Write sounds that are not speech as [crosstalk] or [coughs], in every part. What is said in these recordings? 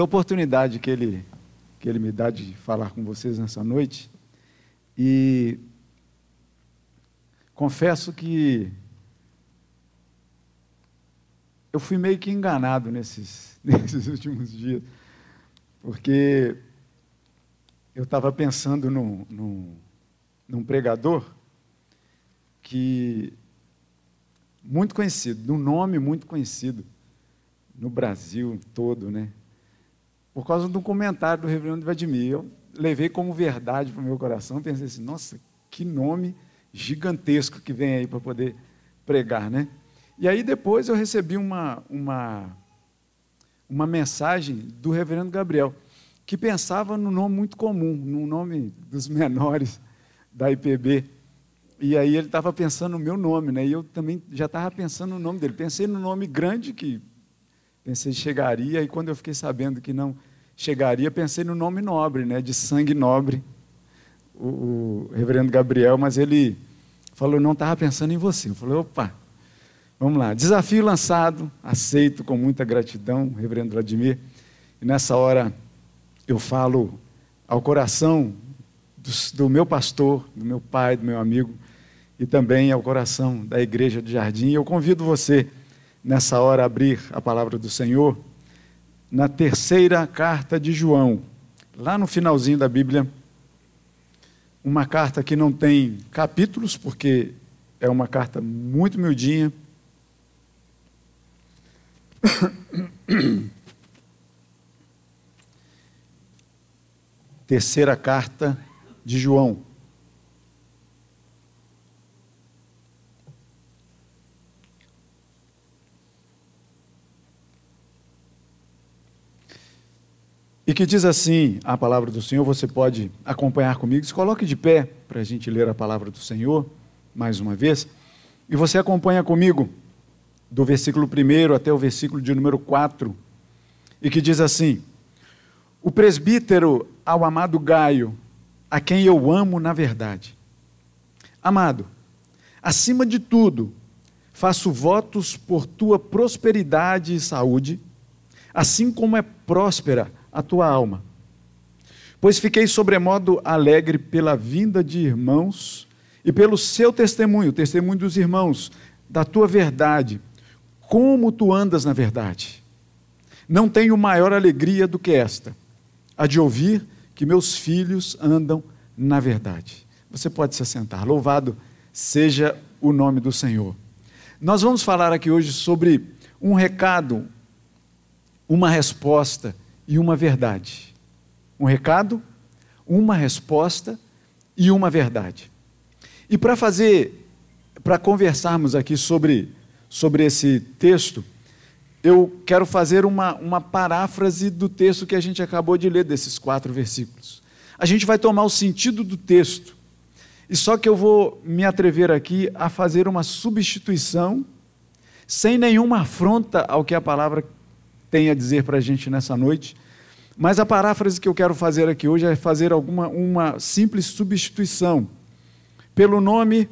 a oportunidade que ele, que ele me dá de falar com vocês nessa noite. E confesso que eu fui meio que enganado nesses, [laughs] nesses últimos dias, porque eu estava pensando num, num, num pregador que muito conhecido, num nome muito conhecido no Brasil todo, né? Por causa de um comentário do reverendo Vladimir. Eu levei como verdade para o meu coração, pensei assim, nossa, que nome gigantesco que vem aí para poder pregar, né? E aí depois eu recebi uma, uma, uma mensagem do reverendo Gabriel, que pensava num nome muito comum, num nome dos menores da IPB. E aí ele estava pensando no meu nome, né? E eu também já estava pensando no nome dele. Pensei no nome grande que Pensei chegaria, e quando eu fiquei sabendo que não chegaria, pensei no nome nobre, né, de sangue nobre, o, o reverendo Gabriel, mas ele falou, não estava pensando em você. Eu falei, opa, vamos lá. Desafio lançado, aceito com muita gratidão, reverendo Vladimir. E nessa hora eu falo ao coração do, do meu pastor, do meu pai, do meu amigo, e também ao coração da igreja do Jardim. Eu convido você nessa hora abrir a palavra do Senhor na terceira carta de João, lá no finalzinho da Bíblia. Uma carta que não tem capítulos, porque é uma carta muito miudinha. [coughs] Terceira carta de João. E que diz assim a palavra do Senhor. Você pode acompanhar comigo. Se coloque de pé para a gente ler a palavra do Senhor mais uma vez. E você acompanha comigo do versículo 1 até o versículo de número 4, e que diz assim: O presbítero ao amado Gaio, a quem eu amo na verdade. Amado, acima de tudo, faço votos por tua prosperidade e saúde, assim como é próspera a tua alma. Pois fiquei sobremodo alegre pela vinda de irmãos e pelo seu testemunho, o testemunho dos irmãos, da tua verdade, como tu andas na verdade. Não tenho maior alegria do que esta, a de ouvir que meus filhos andam na verdade. Você pode se assentar. Louvado seja o nome do Senhor. Nós vamos falar aqui hoje sobre um recado, uma resposta e uma verdade. Um recado, uma resposta e uma verdade. E para fazer, para conversarmos aqui sobre, sobre esse texto, eu quero fazer uma, uma paráfrase do texto que a gente acabou de ler, desses quatro versículos. A gente vai tomar o sentido do texto, e só que eu vou me atrever aqui a fazer uma substituição, sem nenhuma afronta ao que a palavra tem a dizer para a gente nessa noite, mas a paráfrase que eu quero fazer aqui hoje é fazer alguma uma simples substituição pelo nome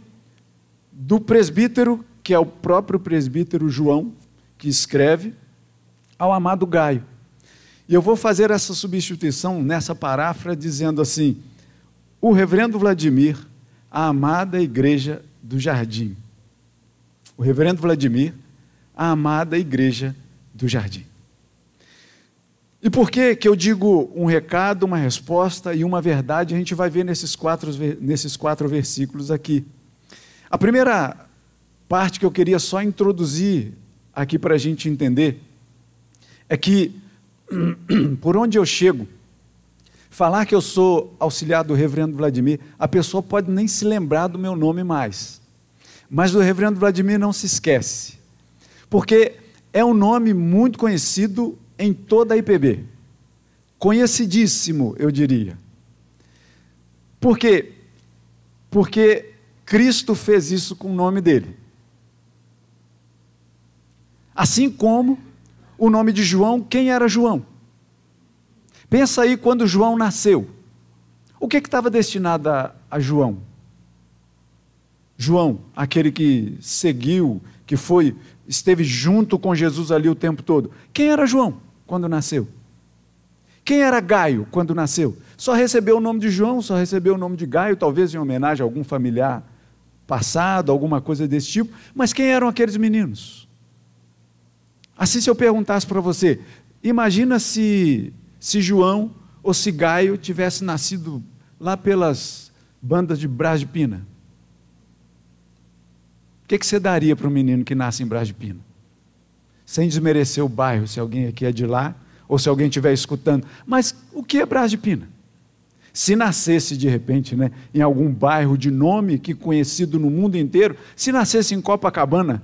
do presbítero, que é o próprio presbítero João, que escreve, ao amado Gaio. E eu vou fazer essa substituição nessa paráfrase dizendo assim: o reverendo Vladimir, a amada igreja do jardim. O reverendo Vladimir, a amada igreja do jardim. E por que, que eu digo um recado, uma resposta e uma verdade? A gente vai ver nesses quatro, nesses quatro versículos aqui. A primeira parte que eu queria só introduzir aqui para a gente entender é que, [clears throat] por onde eu chego, falar que eu sou auxiliar do reverendo Vladimir, a pessoa pode nem se lembrar do meu nome mais. Mas o reverendo Vladimir não se esquece, porque é um nome muito conhecido em toda a IPB. Conhecidíssimo, eu diria. Por quê? Porque Cristo fez isso com o nome dele. Assim como o nome de João, quem era João? Pensa aí quando João nasceu. O que estava destinado a, a João? João, aquele que seguiu, que foi, esteve junto com Jesus ali o tempo todo. Quem era João? Quando nasceu? Quem era Gaio quando nasceu? Só recebeu o nome de João, só recebeu o nome de Gaio, talvez em homenagem a algum familiar passado, alguma coisa desse tipo. Mas quem eram aqueles meninos? Assim, se eu perguntasse para você, imagina se, se João ou se Gaio tivesse nascido lá pelas bandas de Brás de Pina. O que, que você daria para um menino que nasce em Brás de Pina? Sem desmerecer o bairro, se alguém aqui é de lá, ou se alguém estiver escutando. Mas o que é Brás de Pina? Se nascesse de repente né, em algum bairro de nome que conhecido no mundo inteiro, se nascesse em Copacabana,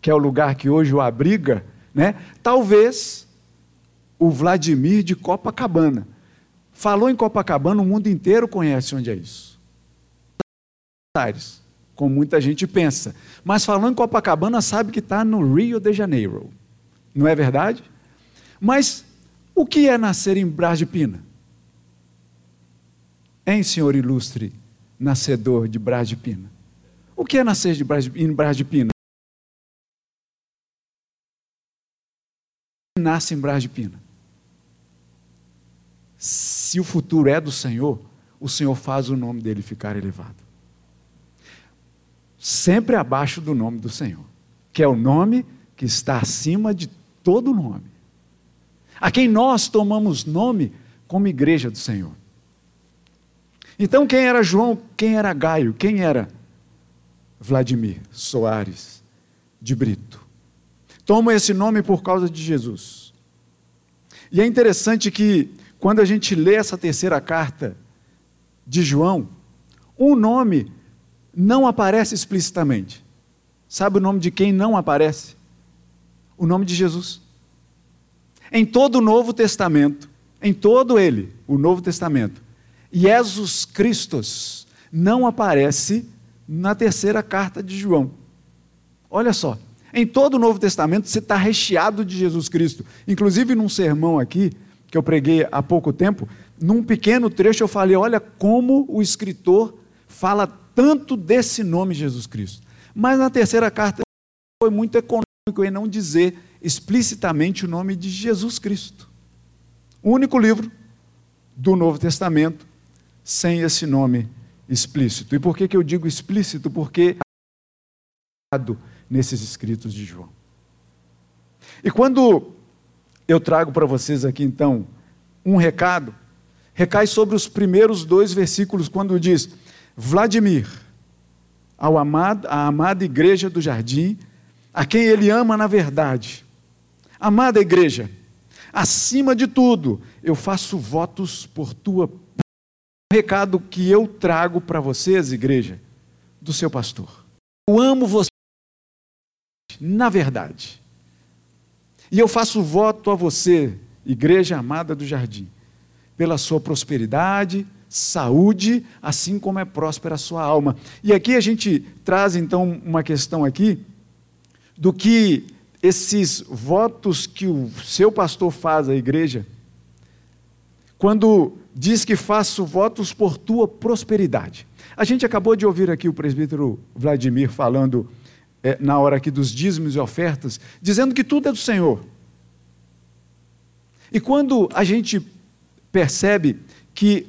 que é o lugar que hoje o abriga, né, talvez o Vladimir de Copacabana. Falou em Copacabana, o mundo inteiro conhece onde é isso. Aires, como muita gente pensa. Mas falando em Copacabana, sabe que está no Rio de Janeiro. Não é verdade? Mas o que é nascer em Brás de Pina? Hein, senhor ilustre, nascedor de Brás de Pina? O que é nascer de Brás de, em Brás de Pina? Nasce em Brás de Pina. Se o futuro é do Senhor, o Senhor faz o nome dele ficar elevado. Sempre abaixo do nome do Senhor, que é o nome que está acima de todo nome. A quem nós tomamos nome como igreja do Senhor. Então, quem era João? Quem era Gaio? Quem era Vladimir Soares de Brito? Toma esse nome por causa de Jesus. E é interessante que, quando a gente lê essa terceira carta de João, um nome não aparece explicitamente. Sabe o nome de quem não aparece? O nome de Jesus. Em todo o Novo Testamento, em todo ele, o Novo Testamento, Jesus Cristo não aparece na terceira carta de João. Olha só, em todo o Novo Testamento você está recheado de Jesus Cristo. Inclusive num sermão aqui, que eu preguei há pouco tempo, num pequeno trecho eu falei: olha como o escritor fala tanto desse nome Jesus Cristo. Mas na terceira carta foi muito econômico em não dizer explicitamente o nome de Jesus Cristo. O único livro do Novo Testamento sem esse nome explícito. E por que, que eu digo explícito? Porque nesses escritos de João. E quando eu trago para vocês aqui então um recado, recai sobre os primeiros dois versículos, quando diz: Vladimir, ao amado, à amada igreja do jardim, a quem ele ama na verdade. Amada igreja, acima de tudo, eu faço votos por tua recado que eu trago para vocês, igreja, do seu pastor. Eu amo você, na verdade. E eu faço voto a você, igreja amada do jardim, pela sua prosperidade, saúde, assim como é próspera a sua alma. E aqui a gente traz então uma questão aqui do que esses votos que o seu pastor faz à igreja, quando diz que faço votos por tua prosperidade. A gente acabou de ouvir aqui o presbítero Vladimir falando é, na hora aqui dos dízimos e ofertas, dizendo que tudo é do Senhor. E quando a gente percebe que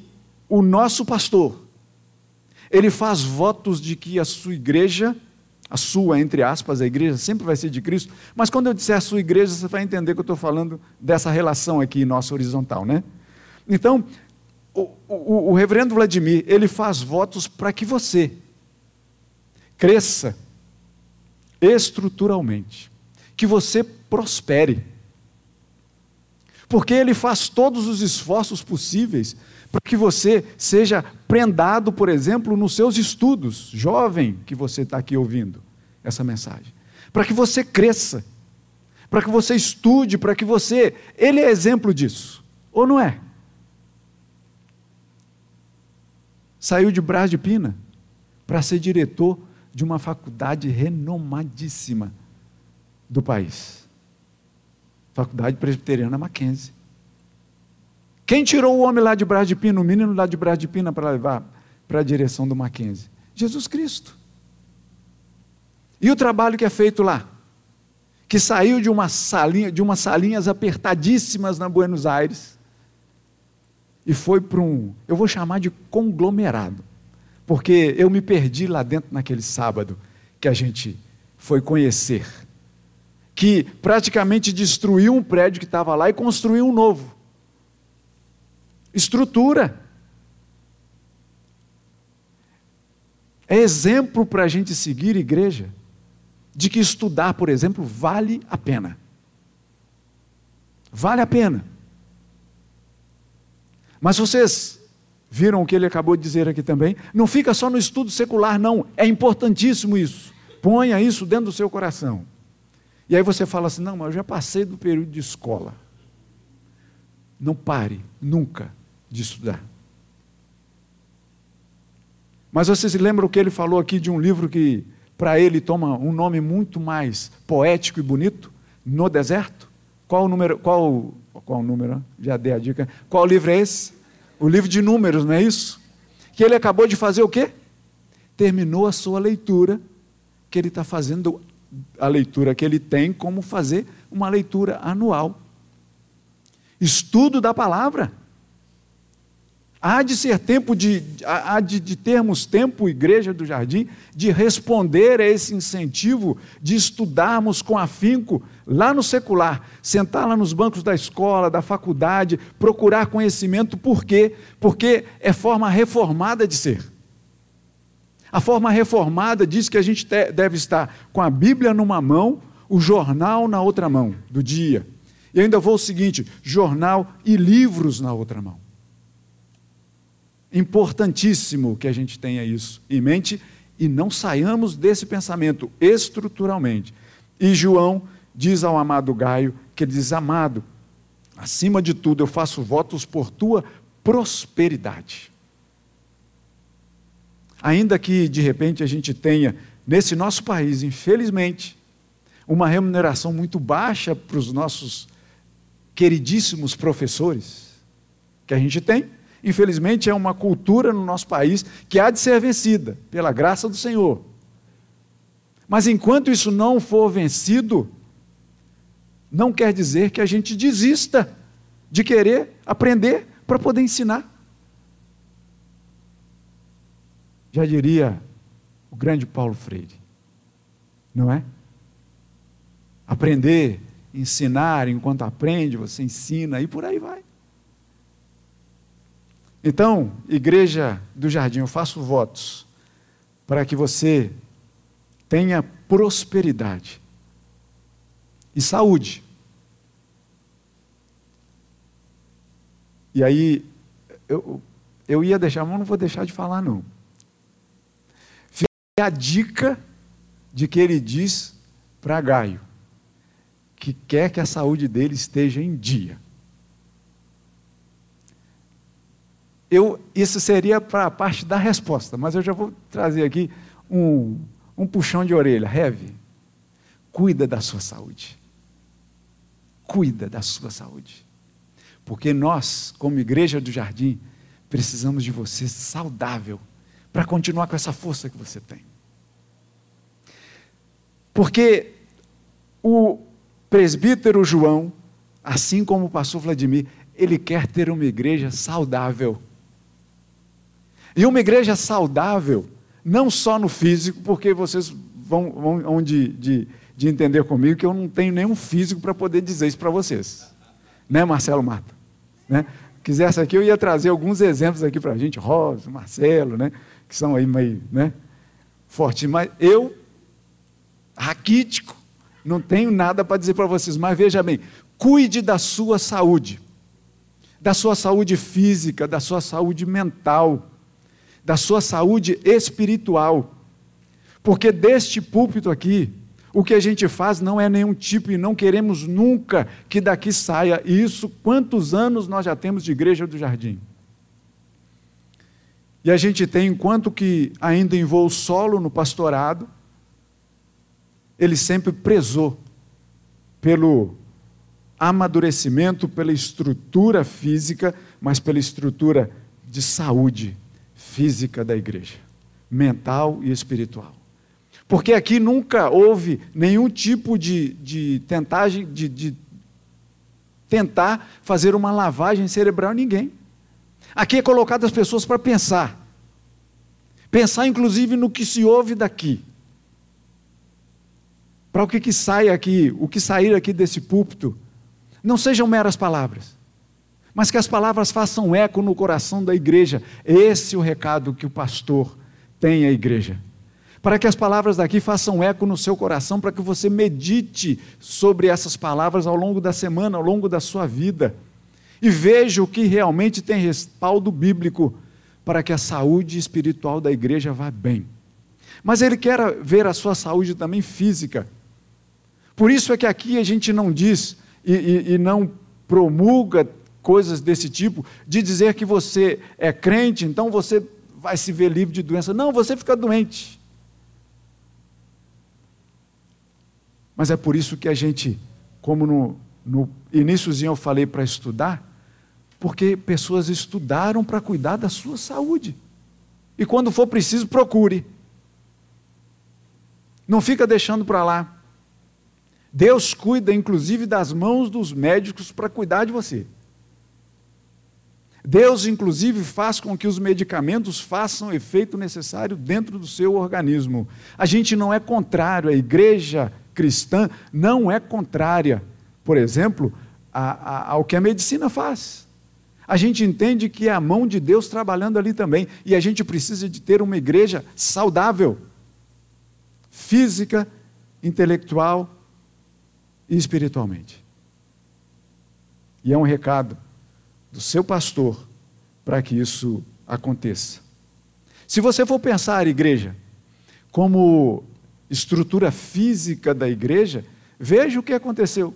o nosso pastor, ele faz votos de que a sua igreja, a sua, entre aspas, a igreja sempre vai ser de Cristo, mas quando eu disser a sua igreja, você vai entender que eu estou falando dessa relação aqui nossa horizontal, né? Então, o, o, o reverendo Vladimir, ele faz votos para que você cresça estruturalmente, que você prospere. Porque ele faz todos os esforços possíveis para que você seja prendado, por exemplo, nos seus estudos, jovem que você está aqui ouvindo essa mensagem, para que você cresça, para que você estude, para que você. Ele é exemplo disso, ou não é? saiu de Brás de Pina para ser diretor de uma faculdade renomadíssima do país. Faculdade Presbiteriana Mackenzie. Quem tirou o homem lá de Brás de Pina, o menino lá de Brás de Pina para levar para a direção do Mackenzie? Jesus Cristo. E o trabalho que é feito lá? Que saiu de uma salinha, de umas salinhas apertadíssimas na Buenos Aires, e foi para um, eu vou chamar de conglomerado, porque eu me perdi lá dentro naquele sábado que a gente foi conhecer, que praticamente destruiu um prédio que estava lá e construiu um novo. Estrutura. É exemplo para a gente seguir, igreja, de que estudar, por exemplo, vale a pena. Vale a pena. Mas vocês viram o que ele acabou de dizer aqui também? Não fica só no estudo secular, não. É importantíssimo isso. Ponha isso dentro do seu coração. E aí você fala assim: não, mas eu já passei do período de escola. Não pare nunca de estudar. Mas você se lembra o que ele falou aqui de um livro que, para ele, toma um nome muito mais poético e bonito? No deserto? Qual o número? Qual, qual o número? Já dei a dica. Qual livro é esse? O livro de números, não é isso? Que ele acabou de fazer o quê? Terminou a sua leitura, que ele está fazendo a leitura que ele tem, como fazer uma leitura anual. Estudo da palavra. Há de ser tempo de, há de, de, termos tempo, Igreja do Jardim, de responder a esse incentivo de estudarmos com afinco lá no secular, sentar lá nos bancos da escola, da faculdade, procurar conhecimento, por quê? Porque é forma reformada de ser. A forma reformada diz que a gente deve estar com a Bíblia numa mão, o jornal na outra mão do dia. E ainda vou o seguinte: jornal e livros na outra mão. Importantíssimo que a gente tenha isso em mente e não saiamos desse pensamento estruturalmente. E João diz ao amado Gaio que ele diz: Amado, acima de tudo eu faço votos por tua prosperidade. Ainda que de repente a gente tenha nesse nosso país, infelizmente, uma remuneração muito baixa para os nossos queridíssimos professores, que a gente tem, infelizmente, é uma cultura no nosso país que há de ser vencida, pela graça do Senhor. Mas enquanto isso não for vencido, não quer dizer que a gente desista de querer aprender para poder ensinar. Já diria o grande Paulo Freire, não é? Aprender, ensinar, enquanto aprende, você ensina e por aí vai. Então, igreja do jardim, eu faço votos para que você tenha prosperidade e saúde. E aí, eu, eu ia deixar, mas não vou deixar de falar, não. Fica a dica de que ele diz para Gaio que quer que a saúde dele esteja em dia. Eu, isso seria para a parte da resposta, mas eu já vou trazer aqui um, um puxão de orelha. Heavy, cuida da sua saúde. Cuida da sua saúde. Porque nós, como igreja do jardim, precisamos de você saudável para continuar com essa força que você tem. Porque o presbítero João, assim como o pastor Vladimir, ele quer ter uma igreja saudável. E uma igreja saudável, não só no físico, porque vocês vão, vão, de, de, de entender comigo que eu não tenho nenhum físico para poder dizer isso para vocês. Né, Marcelo Mata? Né? Quisesse aqui, eu ia trazer alguns exemplos aqui para a gente, Rosa, Marcelo, né? que são aí meio né? fortes, mas eu, raquítico, não tenho nada para dizer para vocês, mas veja bem, cuide da sua saúde, da sua saúde física, da sua saúde mental, da sua saúde espiritual. Porque deste púlpito aqui, o que a gente faz não é nenhum tipo e não queremos nunca que daqui saia. E isso, quantos anos nós já temos de Igreja do Jardim? E a gente tem, enquanto que ainda em voo solo no pastorado, ele sempre prezou pelo amadurecimento, pela estrutura física, mas pela estrutura de saúde física da igreja, mental e espiritual. Porque aqui nunca houve nenhum tipo de, de tentagem, de, de tentar fazer uma lavagem cerebral em ninguém. Aqui é colocado as pessoas para pensar. Pensar, inclusive, no que se ouve daqui. Para o que, que sai aqui, o que sair aqui desse púlpito, não sejam meras palavras, mas que as palavras façam eco no coração da igreja. Esse é o recado que o pastor tem à igreja. Para que as palavras daqui façam eco no seu coração, para que você medite sobre essas palavras ao longo da semana, ao longo da sua vida e veja o que realmente tem respaldo bíblico para que a saúde espiritual da igreja vá bem. Mas ele quer ver a sua saúde também física. Por isso é que aqui a gente não diz e, e, e não promulga coisas desse tipo, de dizer que você é crente, então você vai se ver livre de doença. Não, você fica doente. Mas é por isso que a gente, como no, no iníciozinho eu falei para estudar, porque pessoas estudaram para cuidar da sua saúde. E quando for preciso, procure. Não fica deixando para lá. Deus cuida, inclusive, das mãos dos médicos para cuidar de você. Deus, inclusive, faz com que os medicamentos façam o efeito necessário dentro do seu organismo. A gente não é contrário, a igreja cristã não é contrária, por exemplo, a, a, ao que a medicina faz. A gente entende que é a mão de Deus trabalhando ali também, e a gente precisa de ter uma igreja saudável, física, intelectual e espiritualmente. E é um recado do seu pastor para que isso aconteça. Se você for pensar a igreja como estrutura física da igreja, veja o que aconteceu.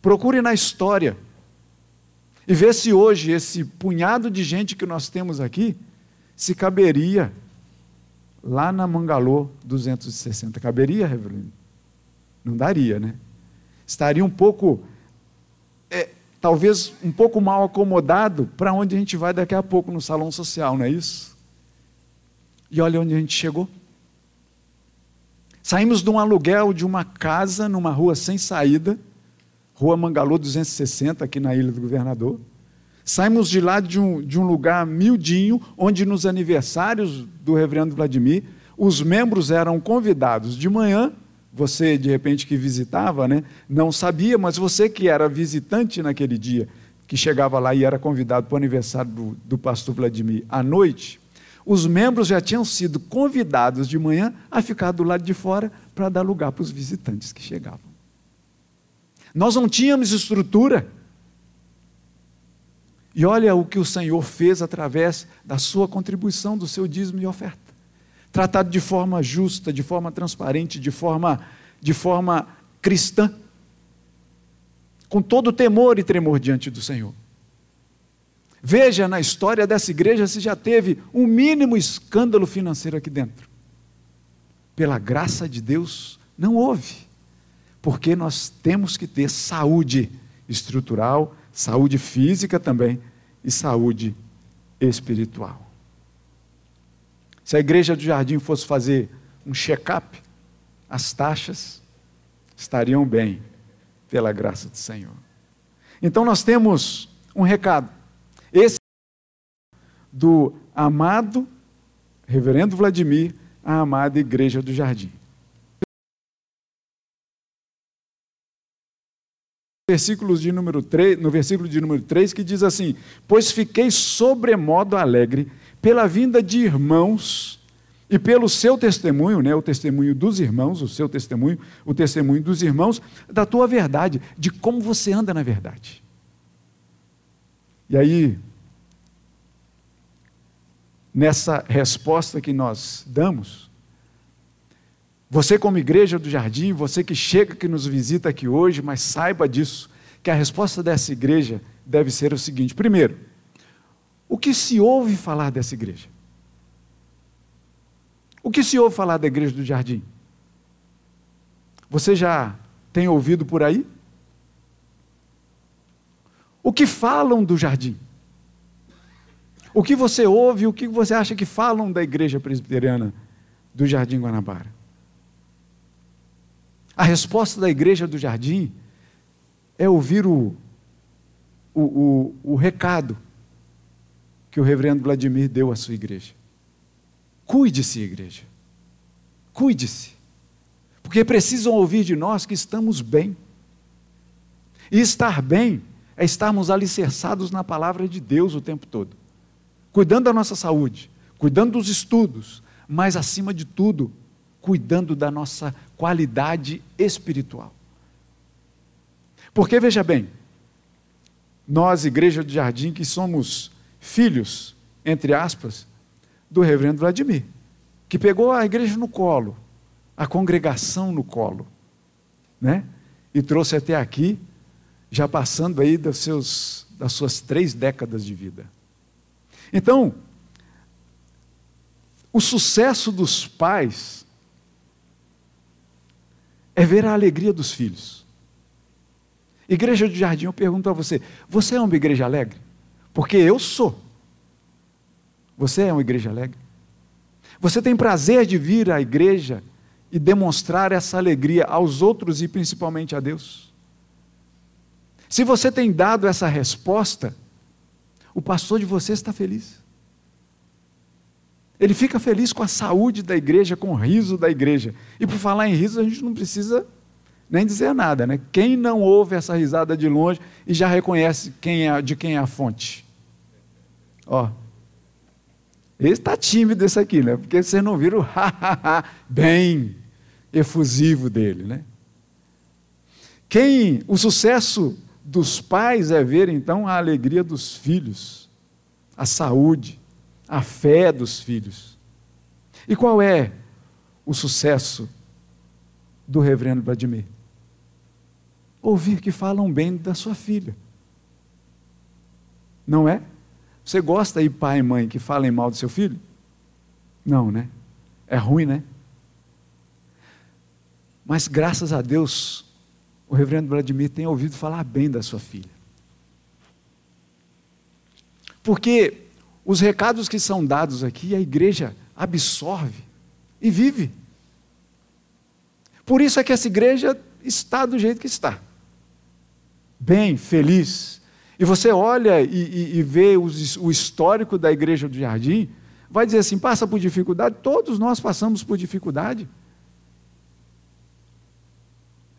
Procure na história e ver se hoje esse punhado de gente que nós temos aqui se caberia lá na Mangalô 260. Caberia, Reverendo? Não daria, né? Estaria um pouco, talvez um pouco mal acomodado para onde a gente vai daqui a pouco no salão social, não é isso? E olha onde a gente chegou. Saímos de um aluguel de uma casa numa rua sem saída Rua Mangalô 260, aqui na Ilha do Governador. Saímos de lá de um, de um lugar miudinho, onde nos aniversários do reverendo Vladimir, os membros eram convidados de manhã, você de repente que visitava, né, não sabia, mas você que era visitante naquele dia, que chegava lá e era convidado para o aniversário do, do pastor Vladimir à noite, os membros já tinham sido convidados de manhã a ficar do lado de fora para dar lugar para os visitantes que chegavam. Nós não tínhamos estrutura. E olha o que o Senhor fez através da sua contribuição, do seu dízimo e oferta. Tratado de forma justa, de forma transparente, de forma, de forma cristã. Com todo temor e tremor diante do Senhor. Veja na história dessa igreja se já teve um mínimo escândalo financeiro aqui dentro. Pela graça de Deus, não houve porque nós temos que ter saúde estrutural, saúde física também e saúde espiritual. Se a igreja do jardim fosse fazer um check-up, as taxas estariam bem, pela graça do Senhor. Então nós temos um recado. Esse do amado reverendo Vladimir, a amada igreja do jardim. Versículos de número 3, no versículo de número 3, que diz assim: Pois fiquei sobremodo alegre pela vinda de irmãos e pelo seu testemunho, né, o testemunho dos irmãos, o seu testemunho, o testemunho dos irmãos, da tua verdade, de como você anda na verdade. E aí, nessa resposta que nós damos, você, como igreja do jardim, você que chega, que nos visita aqui hoje, mas saiba disso, que a resposta dessa igreja deve ser o seguinte: primeiro, o que se ouve falar dessa igreja? O que se ouve falar da igreja do jardim? Você já tem ouvido por aí? O que falam do jardim? O que você ouve, o que você acha que falam da igreja presbiteriana do Jardim Guanabara? A resposta da igreja do jardim é ouvir o, o, o, o recado que o reverendo Vladimir deu à sua igreja. Cuide-se, igreja. Cuide-se. Porque precisam ouvir de nós que estamos bem. E estar bem é estarmos alicerçados na palavra de Deus o tempo todo, cuidando da nossa saúde, cuidando dos estudos, mas acima de tudo, cuidando da nossa qualidade espiritual. Porque veja bem, nós, Igreja do Jardim, que somos filhos, entre aspas, do reverendo Vladimir, que pegou a igreja no colo, a congregação no colo, né? E trouxe até aqui, já passando aí dos seus, das suas três décadas de vida. Então, o sucesso dos pais é ver a alegria dos filhos. Igreja do Jardim, eu pergunto a você: você é uma igreja alegre? Porque eu sou. Você é uma igreja alegre? Você tem prazer de vir à igreja e demonstrar essa alegria aos outros e principalmente a Deus? Se você tem dado essa resposta, o pastor de você está feliz. Ele fica feliz com a saúde da igreja, com o riso da igreja. E por falar em riso, a gente não precisa nem dizer nada, né? Quem não ouve essa risada de longe e já reconhece quem é, de quem é a fonte? Ó, ele está tímido esse aqui, né? Porque vocês não viram o bem efusivo dele, né? Quem, o sucesso dos pais é ver então a alegria dos filhos, a saúde, a fé dos filhos. E qual é o sucesso do reverendo Vladimir? Ouvir que falam bem da sua filha. Não é? Você gosta aí, pai e mãe, que falem mal do seu filho? Não, né? É ruim, né? Mas graças a Deus, o reverendo Vladimir tem ouvido falar bem da sua filha. Porque os recados que são dados aqui, a igreja absorve e vive. Por isso é que essa igreja está do jeito que está. Bem, feliz, e você olha e, e, e vê os, o histórico da igreja do jardim, vai dizer assim: passa por dificuldade? Todos nós passamos por dificuldade.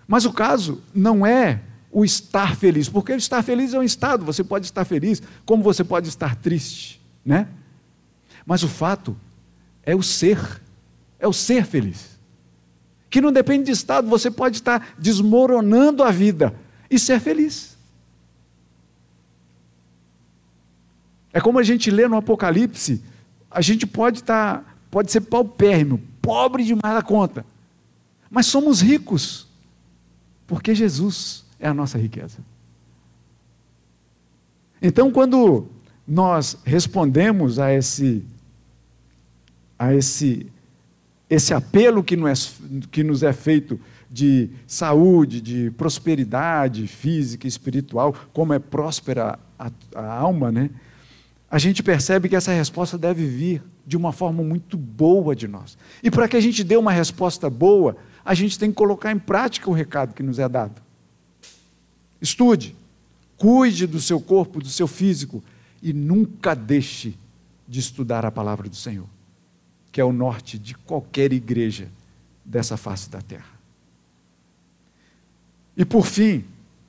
Mas o caso não é o estar feliz, porque estar feliz é um estado, você pode estar feliz, como você pode estar triste, né? Mas o fato é o ser, é o ser feliz. Que não depende de estado, você pode estar desmoronando a vida e ser feliz. É como a gente lê no Apocalipse, a gente pode estar, pode ser paupérrimo, pobre demais da conta, mas somos ricos, porque Jesus é a nossa riqueza. Então, quando nós respondemos a esse, a esse, esse apelo que nos, é, que nos é feito de saúde, de prosperidade física e espiritual, como é próspera a, a alma, né? a gente percebe que essa resposta deve vir de uma forma muito boa de nós. E para que a gente dê uma resposta boa, a gente tem que colocar em prática o recado que nos é dado. Estude, cuide do seu corpo, do seu físico e nunca deixe de estudar a palavra do Senhor, que é o norte de qualquer igreja dessa face da terra. E por fim,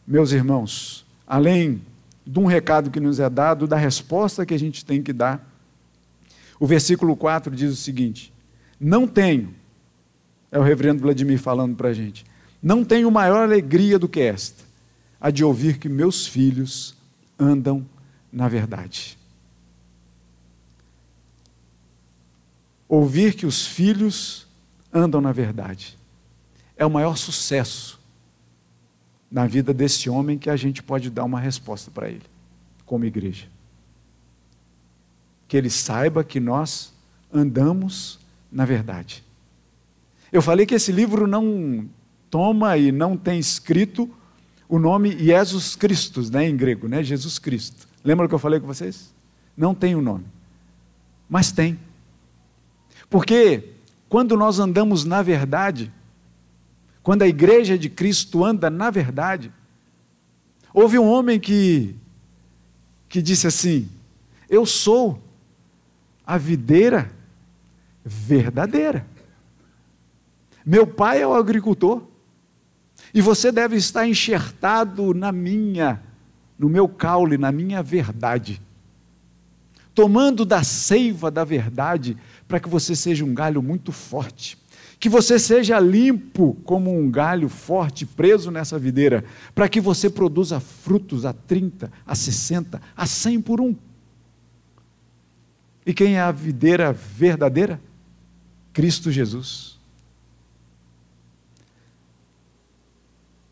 meus irmãos, além de um recado que nos é dado, da resposta que a gente tem que dar. O versículo 4 diz o seguinte: Não tenho, é o reverendo Vladimir falando para a gente, não tenho maior alegria do que esta, a de ouvir que meus filhos andam na verdade. Ouvir que os filhos andam na verdade é o maior sucesso na vida desse homem que a gente pode dar uma resposta para ele, como igreja. Que ele saiba que nós andamos na verdade. Eu falei que esse livro não toma e não tem escrito o nome Jesus Christus, né, em grego, né, Jesus Cristo. Lembra que eu falei com vocês? Não tem o nome. Mas tem. Porque quando nós andamos na verdade, quando a igreja de Cristo anda na verdade. Houve um homem que, que disse assim: Eu sou a videira verdadeira. Meu pai é o agricultor. E você deve estar enxertado na minha, no meu caule, na minha verdade. Tomando da seiva da verdade, para que você seja um galho muito forte. Que você seja limpo como um galho forte preso nessa videira, para que você produza frutos a 30, a 60, a 100 por um. E quem é a videira verdadeira? Cristo Jesus.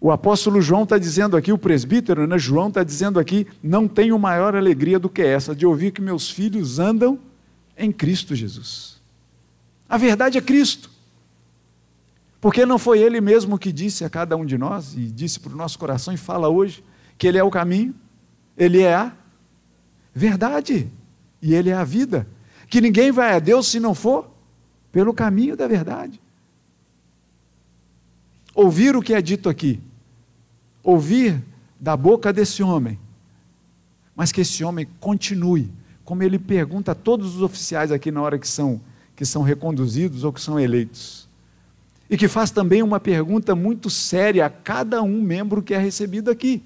O apóstolo João está dizendo aqui, o presbítero, né? João está dizendo aqui: não tenho maior alegria do que essa, de ouvir que meus filhos andam em Cristo Jesus. A verdade é Cristo. Porque não foi Ele mesmo que disse a cada um de nós, e disse para o nosso coração, e fala hoje, que Ele é o caminho, Ele é a verdade, e Ele é a vida. Que ninguém vai a Deus se não for pelo caminho da verdade. Ouvir o que é dito aqui, ouvir da boca desse homem, mas que esse homem continue, como ele pergunta a todos os oficiais aqui na hora que são, que são reconduzidos ou que são eleitos. E que faz também uma pergunta muito séria a cada um membro que é recebido aqui.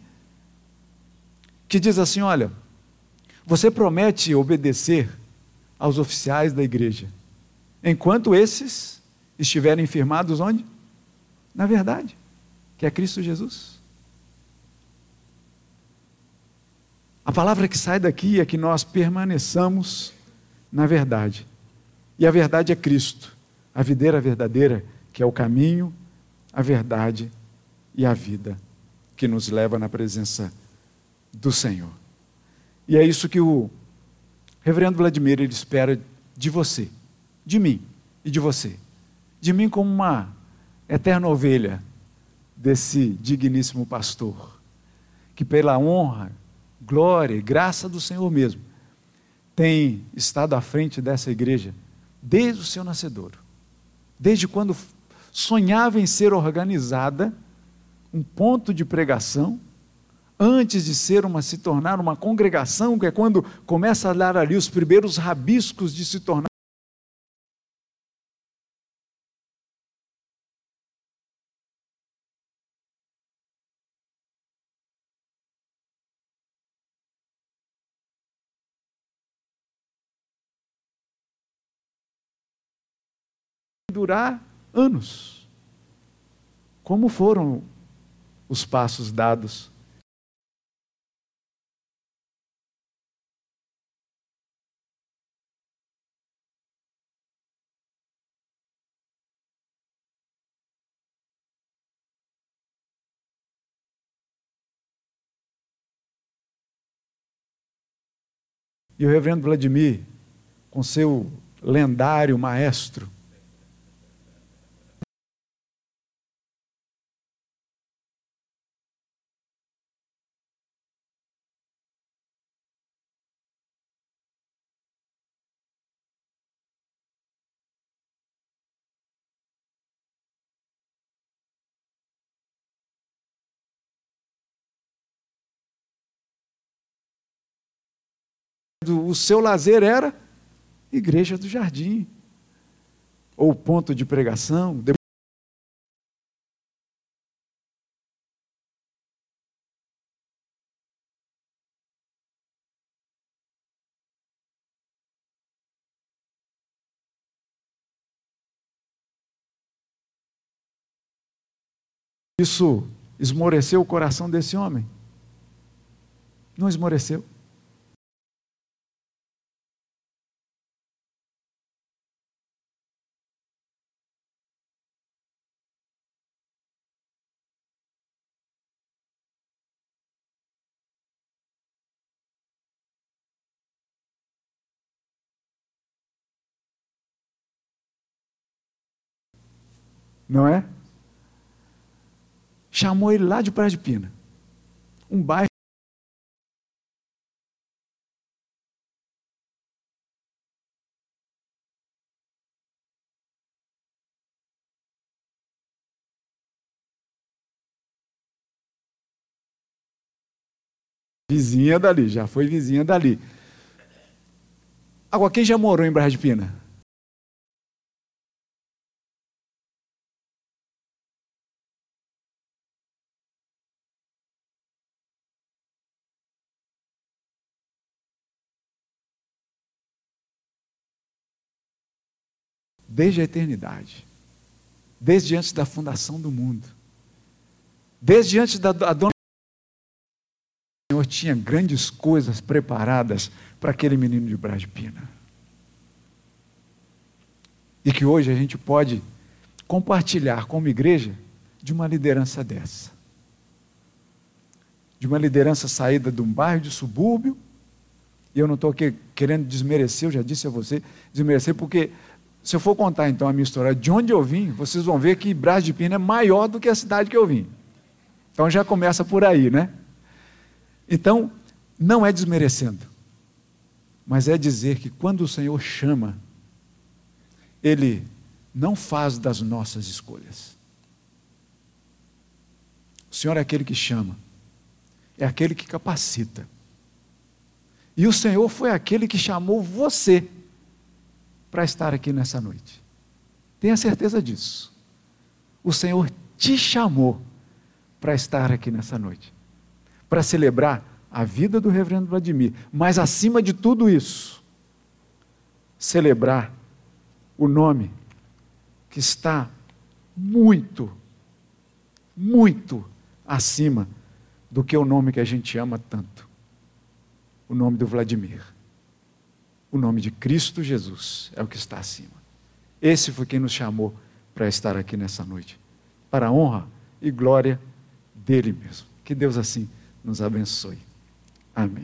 Que diz assim: olha, você promete obedecer aos oficiais da igreja, enquanto esses estiverem firmados onde? Na verdade, que é Cristo Jesus. A palavra que sai daqui é que nós permaneçamos na verdade. E a verdade é Cristo, a videira verdadeira, que é o caminho, a verdade e a vida, que nos leva na presença do Senhor. E é isso que o reverendo Vladimir ele espera de você, de mim e de você. De mim como uma eterna ovelha desse digníssimo pastor, que pela honra glória e graça do Senhor mesmo, tem estado à frente dessa igreja desde o seu nascedouro. Desde quando sonhava em ser organizada, um ponto de pregação, antes de ser uma se tornar uma congregação, que é quando começa a dar ali os primeiros rabiscos de se tornar durar anos. Como foram os passos dados? E o reverendo Vladimir, com seu lendário maestro, o seu lazer era igreja do jardim, ou ponto de pregação. Isso esmoreceu o coração desse homem? Não esmoreceu. Não é? Chamou ele lá de Praia de Pina, um bairro. Vizinha dali, já foi vizinha dali. Agora, quem já morou em Barra de Pina? Desde a eternidade, desde antes da fundação do mundo, desde antes da, da dona. O Senhor tinha grandes coisas preparadas para aquele menino de Brás de Pina. E que hoje a gente pode compartilhar como igreja de uma liderança dessa. De uma liderança saída de um bairro de subúrbio. E eu não estou aqui querendo desmerecer, eu já disse a você, desmerecer, porque se eu for contar então a minha história de onde eu vim, vocês vão ver que Brás de Pina é maior do que a cidade que eu vim. Então já começa por aí, né? Então, não é desmerecendo, mas é dizer que quando o Senhor chama, Ele não faz das nossas escolhas. O Senhor é aquele que chama, é aquele que capacita. E o Senhor foi aquele que chamou você para estar aqui nessa noite. Tenha certeza disso. O Senhor te chamou para estar aqui nessa noite para celebrar a vida do reverendo Vladimir, mas acima de tudo isso, celebrar o nome que está muito, muito acima do que o nome que a gente ama tanto. O nome do Vladimir. O nome de Cristo Jesus é o que está acima. Esse foi quem nos chamou para estar aqui nessa noite, para a honra e glória dele mesmo. Que Deus assim nos abençoe. Amém.